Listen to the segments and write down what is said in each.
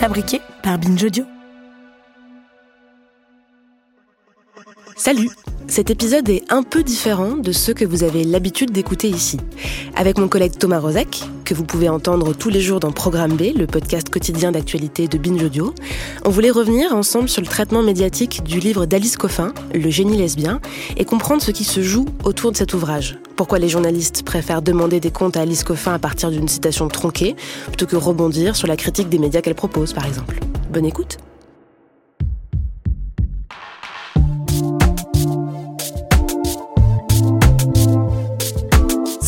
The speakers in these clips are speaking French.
Fabriqué par Binge Audio. Salut Cet épisode est un peu différent de ceux que vous avez l'habitude d'écouter ici. Avec mon collègue Thomas Rozek, que vous pouvez entendre tous les jours dans Programme B, le podcast quotidien d'actualité de Binge Audio, on voulait revenir ensemble sur le traitement médiatique du livre d'Alice Coffin, Le génie lesbien, et comprendre ce qui se joue autour de cet ouvrage. Pourquoi les journalistes préfèrent demander des comptes à Alice Coffin à partir d'une citation tronquée, plutôt que rebondir sur la critique des médias qu'elle propose, par exemple. Bonne écoute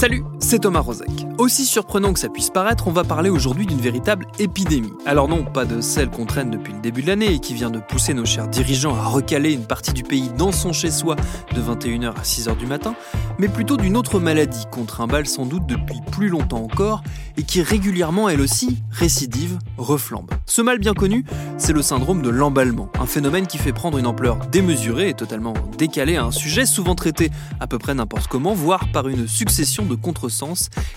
Salut, c'est Thomas Rozek. Aussi surprenant que ça puisse paraître, on va parler aujourd'hui d'une véritable épidémie. Alors non, pas de celle qu'on traîne depuis le début de l'année et qui vient de pousser nos chers dirigeants à recaler une partie du pays dans son chez-soi de 21h à 6h du matin, mais plutôt d'une autre maladie qu'on trimballe sans doute depuis plus longtemps encore et qui régulièrement, elle aussi, récidive, reflambe. Ce mal bien connu, c'est le syndrome de l'emballement, un phénomène qui fait prendre une ampleur démesurée et totalement décalée à un sujet souvent traité à peu près n'importe comment, voire par une succession de contresens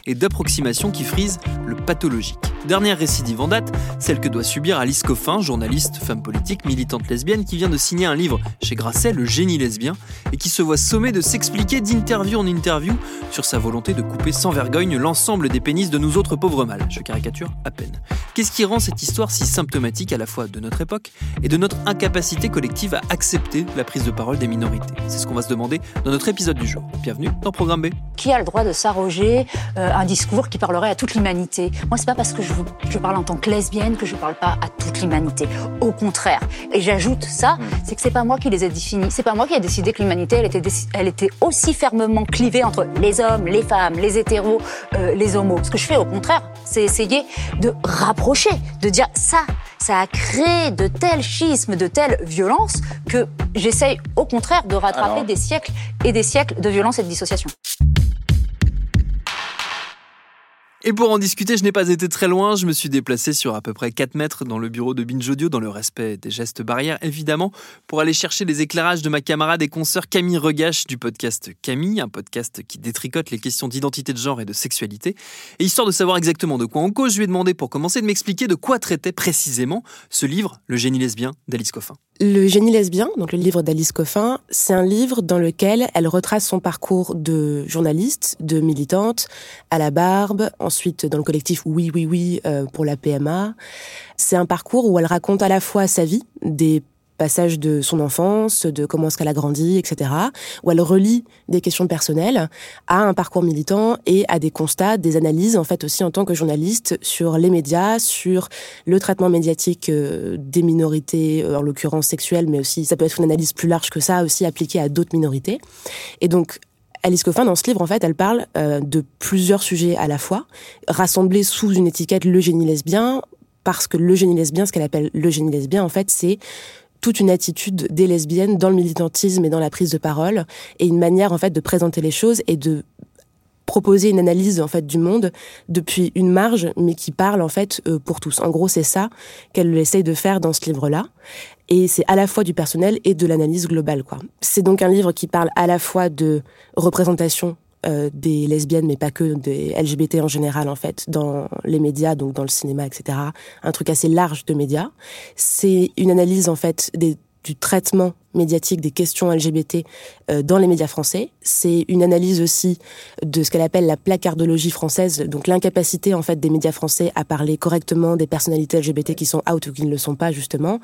et d'approximations qui frisent le pathologique. Dernière récidive en date, celle que doit subir Alice Coffin, journaliste, femme politique, militante lesbienne, qui vient de signer un livre chez Grasset, Le génie lesbien, et qui se voit sommé de s'expliquer d'interview en interview sur sa volonté de couper sans vergogne l'ensemble des pénis de nous autres pauvres mâles. Je caricature à peine. Qu'est-ce qui rend cette histoire si symptomatique à la fois de notre époque et de notre incapacité collective à accepter la prise de parole des minorités? C'est ce qu'on va se demander dans notre épisode du jour. Bienvenue dans Programme B. Qui a le droit de s'arroger euh, un discours qui parlerait à toute l'humanité Moi, c'est pas parce que je, je, parle en tant que lesbienne que je parle pas à toute l'humanité. Au contraire. Et j'ajoute ça, c'est que c'est pas moi qui les ai définis. C'est pas moi qui ai décidé que l'humanité, elle était, elle était aussi fermement clivée entre les hommes, les femmes, les hétéros, euh, les homos. Ce que je fais, au contraire, c'est essayer de rapprocher, de dire ça, ça a créé de tels schismes, de telles violences que j'essaye au contraire de rattraper Alors des siècles et des siècles de violence et de dissociation. Et pour en discuter, je n'ai pas été très loin. Je me suis déplacé sur à peu près 4 mètres dans le bureau de Binge Audio, dans le respect des gestes barrières, évidemment, pour aller chercher les éclairages de ma camarade et consoeur Camille Regache du podcast Camille, un podcast qui détricote les questions d'identité de genre et de sexualité. Et histoire de savoir exactement de quoi on cause, je lui ai demandé pour commencer de m'expliquer de quoi traitait précisément ce livre, Le génie lesbien d'Alice Coffin. Le génie lesbien, donc le livre d'Alice Coffin, c'est un livre dans lequel elle retrace son parcours de journaliste, de militante, à la barbe, ensuite dans le collectif Oui Oui Oui euh, pour la PMA. C'est un parcours où elle raconte à la fois sa vie, des passages de son enfance, de comment est-ce qu'elle a grandi, etc., où elle relie des questions personnelles à un parcours militant et à des constats, des analyses, en fait, aussi en tant que journaliste sur les médias, sur le traitement médiatique euh, des minorités, euh, en l'occurrence sexuelles, mais aussi, ça peut être une analyse plus large que ça, aussi appliquée à d'autres minorités. Et donc, Alice Coffin, dans ce livre, en fait, elle parle euh, de plusieurs sujets à la fois, rassemblés sous une étiquette le génie lesbien, parce que le génie lesbien, ce qu'elle appelle le génie lesbien, en fait, c'est toute une attitude des lesbiennes dans le militantisme et dans la prise de parole, et une manière, en fait, de présenter les choses et de proposer une analyse en fait du monde depuis une marge mais qui parle en fait euh, pour tous. En gros, c'est ça qu'elle essaye de faire dans ce livre-là et c'est à la fois du personnel et de l'analyse globale quoi. C'est donc un livre qui parle à la fois de représentation euh, des lesbiennes, mais pas que des LGBT en général, en fait, dans les médias, donc dans le cinéma, etc. Un truc assez large de médias. C'est une analyse, en fait, des, du traitement médiatique des questions LGBT euh, dans les médias français. C'est une analyse aussi de ce qu'elle appelle la placardologie française, donc l'incapacité en fait des médias français à parler correctement des personnalités LGBT qui sont out ou qui ne le sont pas justement,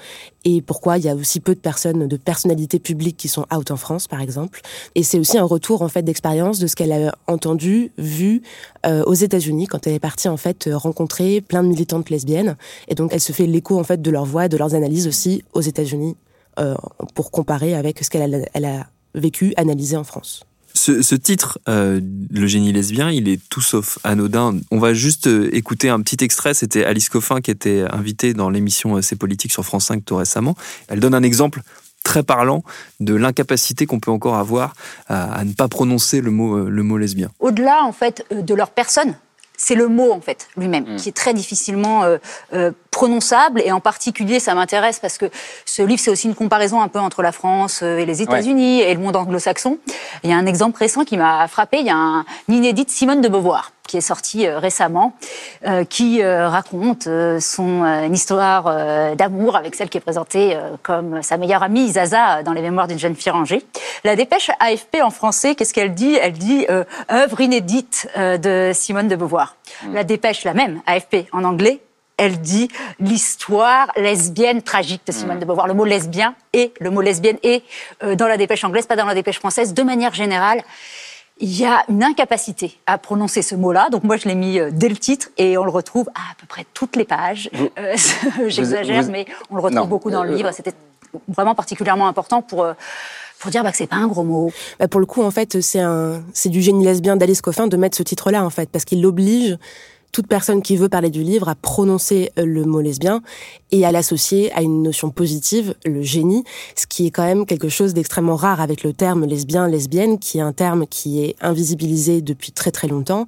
et pourquoi il y a aussi peu de personnes, de personnalités publiques qui sont out en France par exemple. Et c'est aussi un retour en fait d'expérience de ce qu'elle a entendu, vu euh, aux États-Unis quand elle est partie en fait rencontrer plein de militantes lesbiennes, et donc elle se fait l'écho en fait de leur voix, de leurs analyses aussi aux États-Unis euh, pour comparer avec ce qu'elle a, elle a vécu, analysé en France. Ce, titre, euh, Le génie lesbien, il est tout sauf anodin. On va juste euh, écouter un petit extrait. C'était Alice Coffin qui était invitée dans l'émission C'est politique sur France 5 tout récemment. Elle donne un exemple très parlant de l'incapacité qu'on peut encore avoir à, ne pas prononcer le mot, le mot lesbien. Au-delà, en fait, de leur personne, c'est le mot en fait lui-même mm. qui est très difficilement euh, euh, prononçable et en particulier ça m'intéresse parce que ce livre c'est aussi une comparaison un peu entre la France euh, et les États-Unis et le monde anglo-saxon. Il y a un exemple récent qui m'a frappé, il y a un, une inédite Simone de Beauvoir qui est sorti euh, récemment, euh, qui euh, raconte son histoire d'amour avec celle qui est présentée comme sa meilleure amie Zaza dans les mémoires d'une jeune fille rangée. La dépêche AFP en français, qu'est-ce qu'elle dit? Elle dit œuvre inédite de Simone de Beauvoir. Hmm. La dépêche, la même, AFP en anglais, elle dit l'histoire lesbienne tragique de Simone hmm. de Beauvoir. Le mot lesbien et le mot lesbienne est dans la dépêche anglaise, pas dans la dépêche française, de manière générale il y a une incapacité à prononcer ce mot-là. Donc moi, je l'ai mis euh, dès le titre et on le retrouve à à peu près toutes les pages. Euh, j'exagère, mais on le retrouve beaucoup dans le euh, livre. C'était vraiment particulièrement important pour pour dire bah, que c'est pas un gros mot. Bah pour le coup, en fait, c'est un, c'est du génie lesbien d'Alice Coffin de mettre ce titre-là, en fait, parce qu'il l'oblige toute personne qui veut parler du livre à prononcer euh, le mot lesbien et à l'associer à une notion positive, le génie, ce qui est quand même quelque chose d'extrêmement rare avec le terme lesbien, lesbienne, qui est un terme qui est invisibilisé depuis très très longtemps,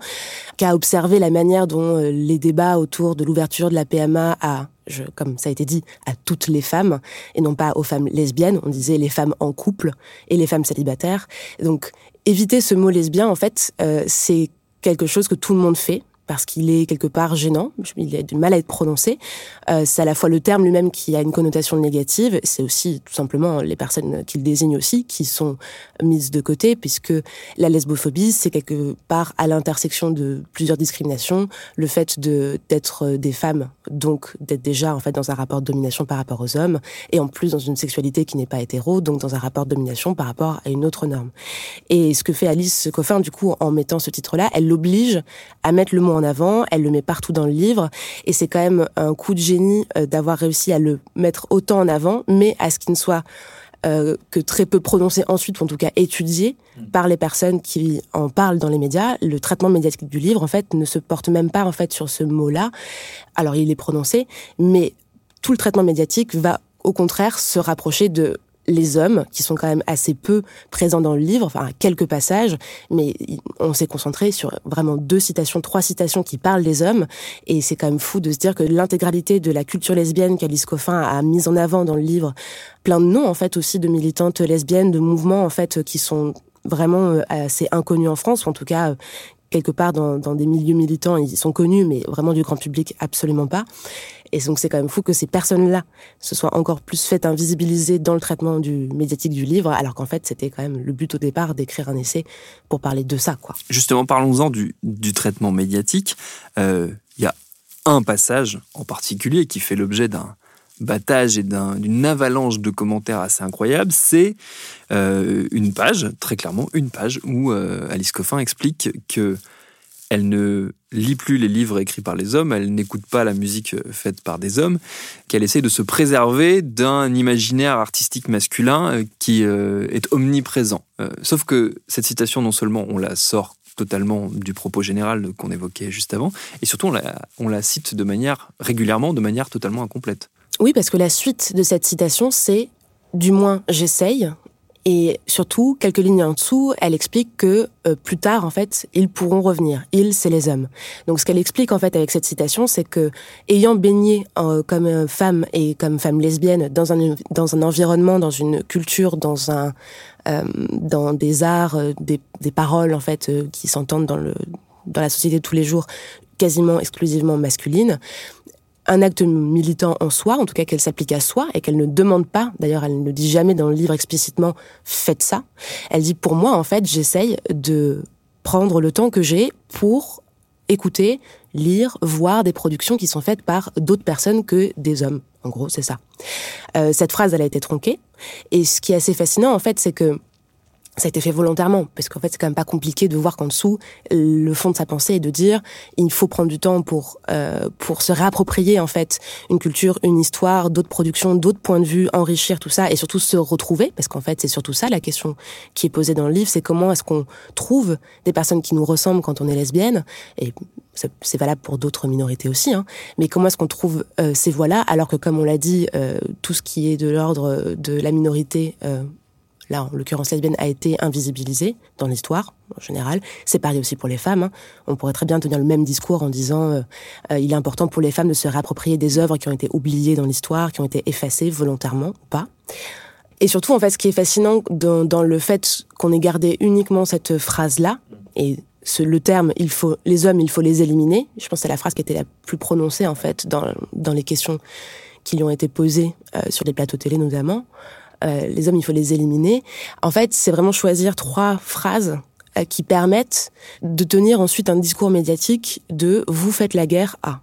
qui a observé la manière dont euh, les débats autour de l'ouverture de la PMA à je, comme ça a été dit, à toutes les femmes, et non pas aux femmes lesbiennes. On disait les femmes en couple et les femmes célibataires. Donc, éviter ce mot lesbien, en fait, euh, c'est quelque chose que tout le monde fait parce qu'il est quelque part gênant, il a du mal à être prononcé. Euh, c'est à la fois le terme lui-même qui a une connotation négative, c'est aussi tout simplement les personnes qu'il désigne aussi qui sont mises de côté, puisque la lesbophobie, c'est quelque part à l'intersection de plusieurs discriminations, le fait d'être des femmes, donc d'être déjà en fait dans un rapport de domination par rapport aux hommes, et en plus dans une sexualité qui n'est pas hétéro, donc dans un rapport de domination par rapport à une autre norme. Et ce que fait Alice Coffin, du coup, en mettant ce titre-là, elle l'oblige à mettre le mot en avant, elle le met partout dans le livre, et c'est quand même un coup de génie euh, d'avoir réussi à le mettre autant en avant, mais à ce qu'il ne soit euh, que très peu prononcé ensuite, ou en tout cas étudié mm. par les personnes qui en parlent dans les médias. Le traitement médiatique du livre, en fait, ne se porte même pas en fait sur ce mot-là. Alors il est prononcé, mais tout le traitement médiatique va au contraire se rapprocher de les hommes, qui sont quand même assez peu présents dans le livre, enfin quelques passages, mais on s'est concentré sur vraiment deux citations, trois citations qui parlent des hommes, et c'est quand même fou de se dire que l'intégralité de la culture lesbienne qu'Alice Coffin a mise en avant dans le livre, plein de noms en fait aussi de militantes lesbiennes, de mouvements en fait qui sont vraiment euh, assez inconnus en France, ou en tout cas quelque part dans, des milieux militants, ils sont connus, mais vraiment du grand public, absolument pas. Et donc c'est quand même fou que ces personnes-là se soient encore plus faites invisibiliser dans le traitement du médiatique du livre, alors qu'en fait c'était quand même le but au départ d'écrire un essai pour parler de ça. quoi. Justement, parlons-en du, du, traitement médiatique. Euh, il y a un passage en particulier qui fait l'objet d'un battage et d'une avalanche de commentaires assez incroyables, c'est euh, une page, très clairement, une page où euh, Alice Coffin explique que elle ne lit plus les livres écrits par les hommes, elle n'écoute pas la musique euh, faite par des hommes, qu'elle essaie de se préserver d'un imaginaire artistique masculin qui est omniprésent. Sauf que cette citation, non seulement on la sort totalement du propos général qu'on évoquait juste avant, et surtout on la, on la cite de manière régulièrement, de manière totalement incomplète. Oui, parce que la suite de cette citation, c'est du moins j'essaye. Et surtout, quelques lignes en dessous, elle explique que euh, plus tard, en fait, ils pourront revenir. Ils, c'est les hommes. Donc, ce qu'elle explique en fait avec cette citation, c'est que ayant baigné euh, comme femme et comme femme lesbienne dans un dans un environnement, dans une culture, dans un euh, dans des arts, des, des paroles en fait qui s'entendent dans le dans la société de tous les jours, quasiment exclusivement masculine, un acte militant en soi, en tout cas qu'elle s'applique à soi et qu'elle ne demande pas, d'ailleurs elle ne dit jamais dans le livre explicitement faites ça, elle dit pour moi en fait j'essaye de prendre le temps que j'ai pour écouter, lire, voir des productions qui sont faites par d'autres personnes que des hommes. En gros, c'est ça. Euh, cette phrase, elle a été tronquée. Et ce qui est assez fascinant, en fait, c'est que ça a été fait volontairement, parce qu'en fait, c'est quand même pas compliqué de voir qu'en dessous, le fond de sa pensée est de dire, il faut prendre du temps pour euh, pour se réapproprier en fait une culture, une histoire, d'autres productions, d'autres points de vue, enrichir tout ça et surtout se retrouver, parce qu'en fait, c'est surtout ça la question qui est posée dans le livre, c'est comment est-ce qu'on trouve des personnes qui nous ressemblent quand on est lesbienne et c'est valable pour d'autres minorités aussi, hein, mais comment est-ce qu'on trouve euh, ces voix-là alors que, comme on l'a dit, euh, tout ce qui est de l'ordre de la minorité euh, là, en l'occurrence lesbienne, a été invisibilisée dans l'histoire en général. C'est pareil aussi pour les femmes. Hein. On pourrait très bien tenir le même discours en disant euh, euh, il est important pour les femmes de se réapproprier des œuvres qui ont été oubliées dans l'histoire, qui ont été effacées volontairement ou pas. Et surtout, en fait, ce qui est fascinant dans, dans le fait qu'on ait gardé uniquement cette phrase-là, et ce, le terme il faut les hommes, il faut les éliminer. Je pense que c'est la phrase qui était la plus prononcée en fait dans, dans les questions qui lui ont été posées euh, sur les plateaux télé notamment. Euh, les hommes, il faut les éliminer. En fait, c'est vraiment choisir trois phrases euh, qui permettent de tenir ensuite un discours médiatique de vous faites la guerre à.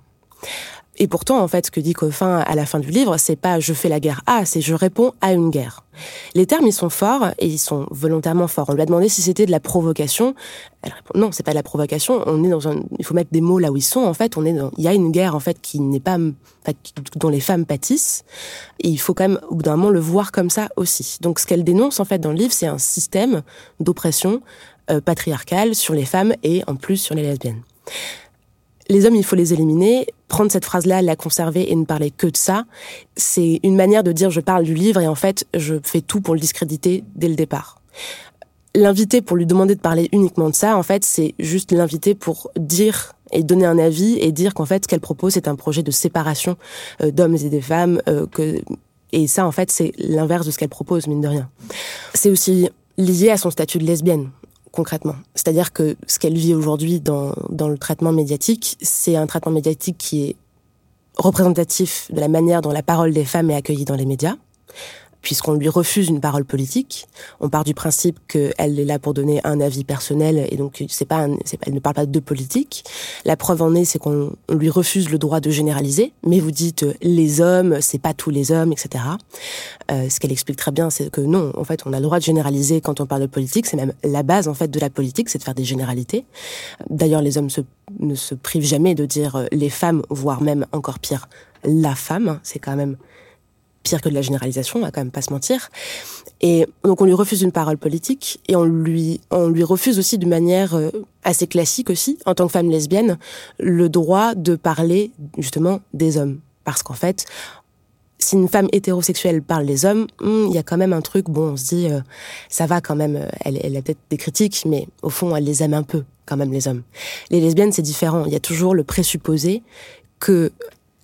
Et pourtant, en fait, ce que dit Coffin à la fin du livre, c'est pas je fais la guerre à, c'est je réponds à une guerre. Les termes, ils sont forts et ils sont volontairement forts. On lui a demandé si c'était de la provocation. Elle répond non, c'est pas de la provocation. On est dans un, il faut mettre des mots là où ils sont. En fait, on est dans, il y a une guerre en fait qui n'est pas, dont les femmes pâtissent. Et il faut quand même au bout d'un moment le voir comme ça aussi. Donc, ce qu'elle dénonce en fait dans le livre, c'est un système d'oppression euh, patriarcale sur les femmes et en plus sur les lesbiennes les hommes, il faut les éliminer. Prendre cette phrase-là, la conserver et ne parler que de ça, c'est une manière de dire je parle du livre et en fait, je fais tout pour le discréditer dès le départ. L'inviter pour lui demander de parler uniquement de ça, en fait, c'est juste l'inviter pour dire et donner un avis et dire qu'en fait, ce qu'elle propose, c'est un projet de séparation euh, d'hommes et des femmes. Euh, que... Et ça, en fait, c'est l'inverse de ce qu'elle propose, mine de rien. C'est aussi lié à son statut de lesbienne concrètement. C'est-à-dire que ce qu'elle vit aujourd'hui dans, dans le traitement médiatique, c'est un traitement médiatique qui est représentatif de la manière dont la parole des femmes est accueillie dans les médias, puisqu'on lui refuse une parole politique. On part du principe qu'elle est là pour donner un avis personnel et donc c'est pas, elle ne parle pas de politique. La preuve en est, c'est qu'on lui refuse le droit de généraliser. Mais vous dites les hommes, c'est pas tous les hommes, etc. Euh, ce qu'elle explique très bien, c'est que non, en fait, on a le droit de généraliser quand on parle de politique. C'est même la base en fait de la politique, c'est de faire des généralités. D'ailleurs, les hommes se, ne se privent jamais de dire les femmes, voire même encore pire, la femme. C'est quand même pire que de la généralisation, on va quand même pas se mentir. Et donc on lui refuse une parole politique et on lui on lui refuse aussi de manière euh, assez classique aussi en tant que femme lesbienne le droit de parler justement des hommes parce qu'en fait si une femme hétérosexuelle parle des hommes, hmm, il y a quand même un truc, bon, on se dit, euh, ça va quand même, elle, elle a peut-être des critiques, mais au fond, elle les aime un peu, quand même, les hommes. Les lesbiennes, c'est différent. Il y a toujours le présupposé que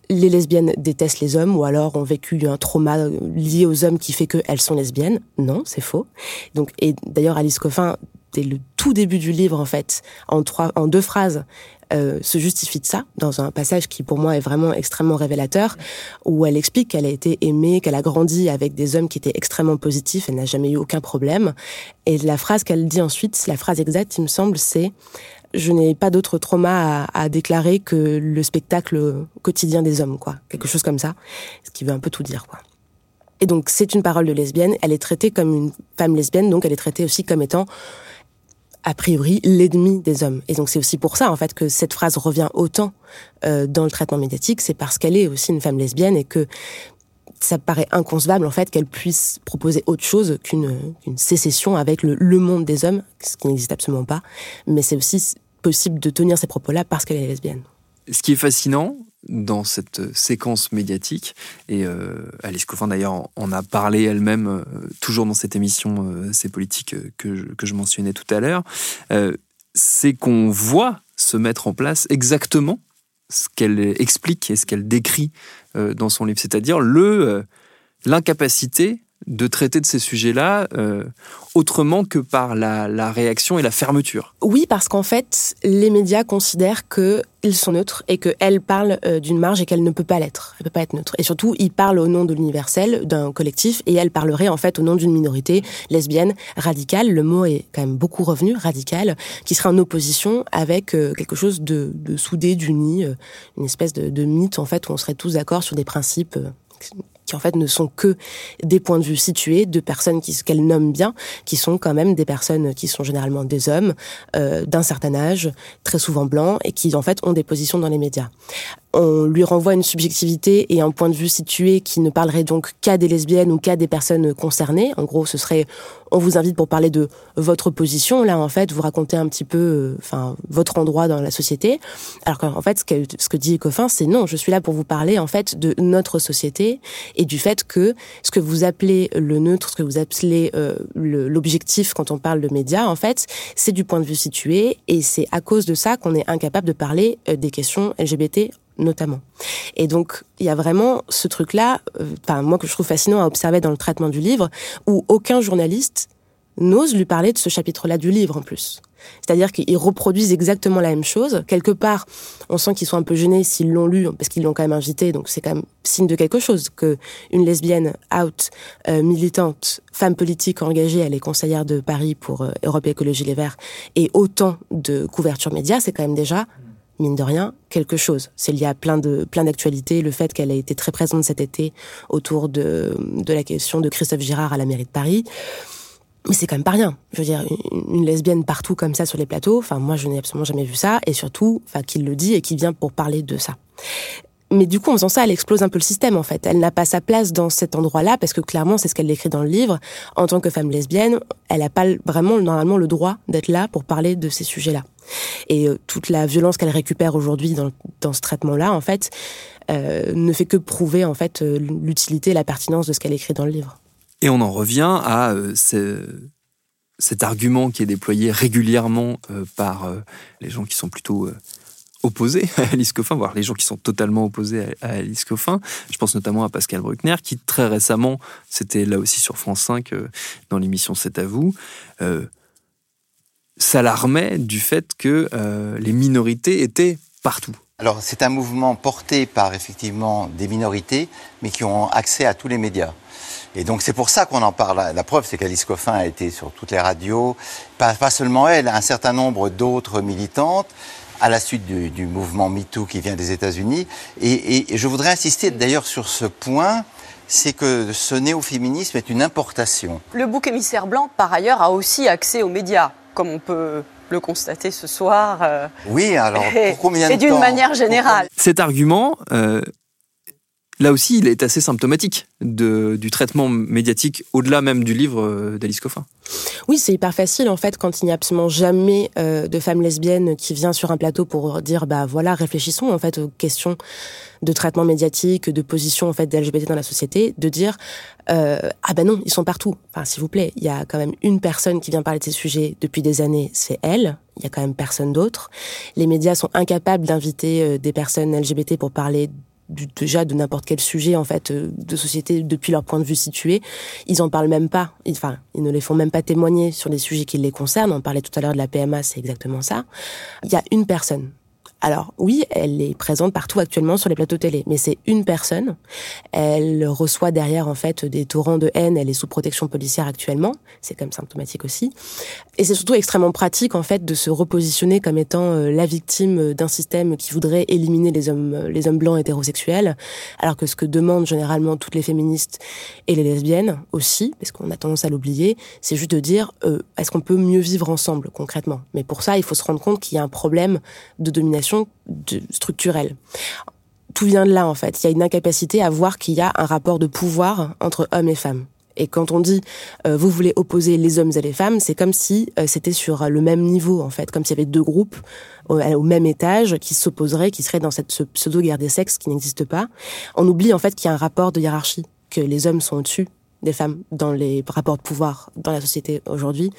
les lesbiennes détestent les hommes ou alors ont vécu un trauma lié aux hommes qui fait qu'elles sont lesbiennes. Non, c'est faux. Donc, et d'ailleurs, Alice Coffin, dès le tout début du livre, en fait, en trois, en deux phrases, euh, se justifie de ça dans un passage qui pour moi est vraiment extrêmement révélateur où elle explique qu'elle a été aimée, qu'elle a grandi avec des hommes qui étaient extrêmement positifs, elle n'a jamais eu aucun problème. Et la phrase qu'elle dit ensuite, la phrase exacte, il me semble, c'est je n'ai pas d'autre trauma à, déclarer que le spectacle quotidien des hommes, quoi. Quelque chose comme ça, ce qui veut un peu tout dire, quoi. Et donc, c'est une parole de lesbienne. Elle est traitée comme une femme lesbienne, donc elle est traitée aussi comme étant, a priori, l'ennemi des hommes. Et donc, c'est aussi pour ça, en fait, que cette phrase revient autant euh, dans le traitement médiatique. C'est parce qu'elle est aussi une femme lesbienne et que ça paraît inconcevable en fait qu'elle puisse proposer autre chose qu'une sécession avec le, le, monde des hommes, ce qui n'existe absolument pas. Mais c'est aussi possible de tenir ces propos-là parce qu'elle est lesbienne. Ce qui est fascinant dans cette séquence médiatique, et euh, Alice Coffin d'ailleurs en a parlé elle-même, euh, toujours dans cette émission euh, C'est politique euh, que je, que je mentionnais tout à l'heure, euh, c'est qu'on voit se mettre en place exactement ce qu'elle explique et ce qu'elle décrit euh, dans son livre, c'est-à-dire le l'incapacité de traiter de ces sujets-là euh, autrement que par la, réaction et la fermeture. Oui, parce qu'en fait, les médias considèrent qu'ils sont neutres et qu'elle parle euh, d'une marge et qu'elle ne peut pas l'être. Elle peut pas être neutre. Et surtout, ils parlent au nom de l'universel, d'un collectif, et elle parlerait en fait au nom d'une minorité lesbienne radicale. Le mot est quand même beaucoup revenu, radical, qui serait en opposition avec euh, quelque chose de, soudé, d'uni, une espèce de, de, mythe en fait où on serait tous d'accord sur des principes qui en fait ne sont que des points de vue situés de personnes qui qu'elle nomme bien, qui sont quand même des personnes qui sont généralement des hommes euh, d'un certain âge, très souvent blancs, et qui en fait ont des positions dans les médias on lui renvoie une subjectivité et un point de vue situé qui ne parlerait donc qu'à des lesbiennes ou qu'à des personnes concernées. En gros, ce serait on vous invite pour parler de votre position. Là, en fait, vous racontez un petit peu, euh, enfin, votre endroit dans la société. Alors qu'en fait, ce que, ce dit Ecofin, c'est non, je suis là pour vous parler, en fait, de notre société et du fait que ce que vous appelez le neutre, ce que vous appelez euh, l'objectif quand on parle de médias, en fait, c'est du point de vue situé et c'est à cause de ça qu'on est incapable de parler euh, des questions LGBT notamment. Et donc, il y a vraiment ce truc-là, euh, enfin, moi que je trouve fascinant à observer dans le traitement du livre, où aucun journaliste n'ose lui parler de ce chapitre-là du livre en plus. C'est-à-dire qu'ils reproduisent exactement la même chose. Quelque part, on sent qu'ils sont un peu gênés s'ils l'ont lu, parce qu'ils l'ont quand même invité, donc c'est quand même signe de quelque chose que une lesbienne out, euh, militante, femme politique engagée, elle est conseillère de Paris pour euh, Europe Écologie Les Verts, et autant de couverture média, c'est quand même déjà mine de rien, quelque chose. C'est lié à plein de plein d'actualités, le fait qu'elle a été très présente cet été autour de, la question de Christophe Girard à la mairie de Paris. Mais c'est quand même pas rien. Je veux dire, une, lesbienne partout comme ça sur les plateaux, enfin moi je n'ai absolument jamais vu ça, et surtout, enfin qu'il le dit et qui vient pour parler de ça. Mais du coup, en faisant ça, elle explose un peu le système, en fait. Elle n'a pas sa place dans cet endroit-là, parce que clairement, c'est ce qu'elle écrit dans le livre. En tant que femme lesbienne, elle n'a pas vraiment, normalement, le droit d'être là pour parler de ces sujets-là. Et euh, toute la violence qu'elle récupère aujourd'hui dans, ce traitement-là, en fait, euh, ne fait que prouver en fait euh, l'utilité et la pertinence de ce qu'elle écrit dans le livre. Et on en revient à cet argument qui est déployé régulièrement par les gens qui sont plutôt opposés à Alice Coffin, voire les gens qui sont totalement opposés à, Alice Coffin. Je pense notamment à Pascal Bruckner, qui très récemment, c'était là aussi sur France 5, dans l'émission C'est à vous, s'alarmait du fait que euh, les minorités étaient partout. Alors c'est un mouvement porté par effectivement des minorités, mais qui ont accès à tous les médias. Et donc c'est pour ça qu'on en parle. La preuve, c'est qu'Alice Coffin a été sur toutes les radios, pas seulement elle, un certain nombre d'autres militantes à la suite du, mouvement MeToo qui vient des États-Unis. Et, et, je voudrais insister d'ailleurs sur ce point, c'est que ce néo-féminisme est une importation. Le bouc émissaire blanc, par ailleurs, a aussi accès aux médias comme on peut le constater ce soir. Euh, oui, alors pour combien de Et d'une manière générale. Cet argument, euh, là aussi, il est assez symptomatique du traitement médiatique au-delà même du livre euh, d'Alice Coffin. Oui, c'est hyper facile en fait quand il n'y a absolument jamais euh, de femme lesbienne qui vient sur un plateau pour dire bah voilà réfléchissons en fait aux questions de traitement médiatique, de position en fait des LGBT dans la société, de dire euh, ah ben non ils sont partout. Enfin s'il vous plaît, il y a quand même une personne qui vient parler de ces sujets depuis des années, c'est elle. Il y a quand même personne d'autre. Les médias sont incapables d'inviter des personnes LGBT pour parler déjà de n'importe quel sujet en fait euh, de société depuis leur point de vue situé. Ils en parlent même pas. Enfin, ils ne les font même pas témoigner sur des sujets qui les concernent. On parlait tout à l'heure de la PMA, c'est exactement ça. Il y a une personne alors oui, elle est présente partout actuellement sur les plateaux télé, mais c'est une personne. Elle reçoit derrière en fait des torrents de haine. Elle est sous protection policière actuellement. C'est quand même symptomatique aussi. Et c'est surtout extrêmement pratique en fait de se repositionner comme étant euh, la victime d'un système qui voudrait éliminer les hommes, euh, les hommes blancs hétérosexuels, alors que ce que demandent généralement toutes les féministes et les lesbiennes aussi, parce qu'on a tendance à l'oublier, c'est juste de dire euh, est-ce qu'on peut mieux vivre ensemble concrètement? Mais pour ça, il faut se rendre compte qu'il y a un problème de domination structurelle. Tout vient de là, en fait. Il y a une incapacité à voir qu'il y a un rapport de pouvoir entre hommes et femmes. Et quand on dit euh, vous voulez opposer les hommes et les femmes, c'est comme si euh, c'était sur le même niveau en fait, comme s'il y avait deux groupes au, au même étage qui s'opposeraient, qui seraient dans cette pseudo guerre des sexes qui n'existe pas. On oublie en fait qu'il y a un rapport de hiérarchie, que les hommes sont au-dessus des femmes dans les rapports de pouvoir dans la société aujourd'hui,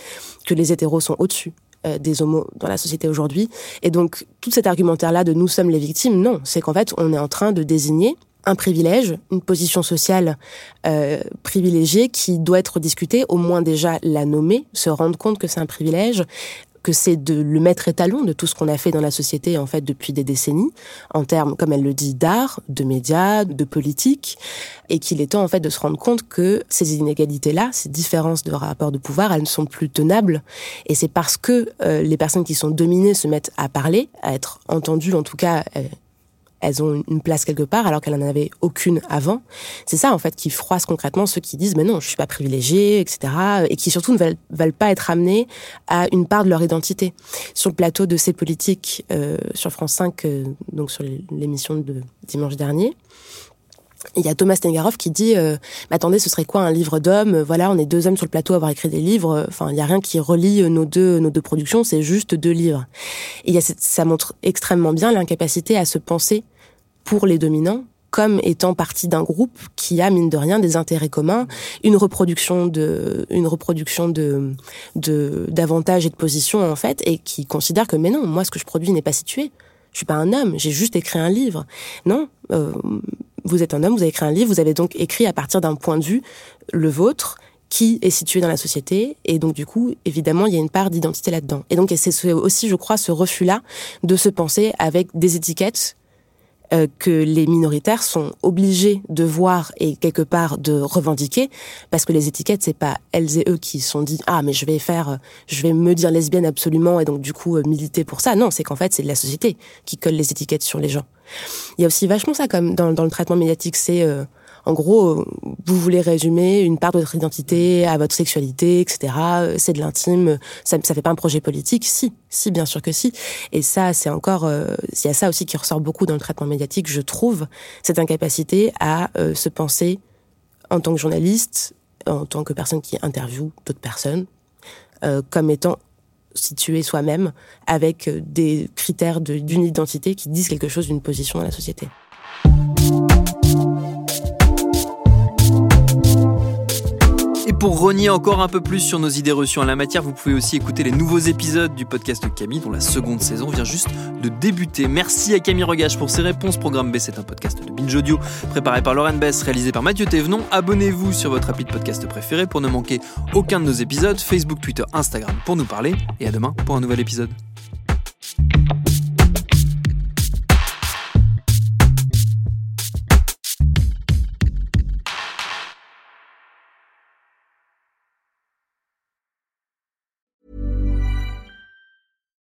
que les hétéros sont au-dessus euh, des homos dans la société aujourd'hui. Et donc, tout cet argumentaire-là de nous sommes les victimes, non, c'est qu'en fait, on est en train de désigner un privilège, une position sociale euh, privilégiée qui doit être discutée, au moins déjà la nommer, se rendre compte que c'est un privilège, que c'est de le mettre étalon de tout ce qu'on a fait dans la société en fait depuis des décennies, en termes, comme elle le dit, d'art, de médias, de politique, et qu'il est temps en fait de se rendre compte que ces inégalités-là, ces différences de rapport de pouvoir, elles ne sont plus tenables. Et c'est parce que euh, les personnes qui sont dominées se mettent à parler, à être entendues, en tout cas. Euh, elles ont une place quelque part alors qu'elles n'en avaient aucune avant. C'est ça en fait qui froisse concrètement ceux qui disent mais non je suis pas privilégiée etc et qui surtout ne veulent, pas être amenés à une part de leur identité. Sur le plateau de ces politiques euh, sur France 5 euh, donc sur l'émission de dimanche dernier il y a Thomas Tengarov qui dit euh, attendez ce serait quoi un livre d'hommes? Voilà on est deux hommes sur le plateau à avoir écrit des livres. Enfin il y a rien qui relie nos deux nos deux productions c'est juste deux livres. Et il y a ça montre extrêmement bien l'incapacité à se penser pour les dominants comme étant partie d'un groupe qui a mine de rien des intérêts communs, une reproduction de une reproduction de de d'avantages et de positions en fait et qui considère que mais non, moi ce que je produis n'est pas situé. Je suis pas un homme, j'ai juste écrit un livre. Non, euh, vous êtes un homme, vous avez écrit un livre, vous avez donc écrit à partir d'un point de vue, le vôtre, qui est situé dans la société. Et donc, du coup, évidemment, il y a une part d'identité là-dedans. Et donc, c'est aussi, je crois, ce refus-là de se penser avec des étiquettes euh, que les minoritaires sont obligés de voir et quelque part de revendiquer parce que les étiquettes c'est pas elles et eux qui sont dit ah mais je vais faire euh, je vais me dire lesbienne absolument et donc du coup euh, militer pour ça. Non c'est qu'en fait c'est la société qui colle les étiquettes sur les gens. Il y a aussi vachement ça comme dans, dans le traitement médiatique c'est en gros, vous voulez résumer une part de votre identité à votre sexualité, etc. C'est de l'intime. Ça, ça fait pas un projet politique Si, si, bien sûr que si. Et ça, c'est encore, euh, il y a ça aussi qui ressort beaucoup dans le traitement médiatique, je trouve, cette incapacité à euh, se penser en tant que journaliste, en tant que personne qui interviewe d'autres personnes, euh, comme étant situé soi-même avec des critères d'une identité qui disent quelque chose d'une position dans la société. Pour renier encore un peu plus sur nos idées reçues en la matière, vous pouvez aussi écouter les nouveaux épisodes du podcast de Camille, dont la seconde saison vient juste de débuter. Merci à Camille Regage pour ses réponses. Programme B, c'est un podcast de Binge Audio préparé par Lauren Bess, réalisé par Mathieu Thévenon. Abonnez-vous sur votre appli de podcast préféré pour ne manquer aucun de nos épisodes. Facebook, Twitter, Instagram pour nous parler. Et à demain pour un nouvel épisode.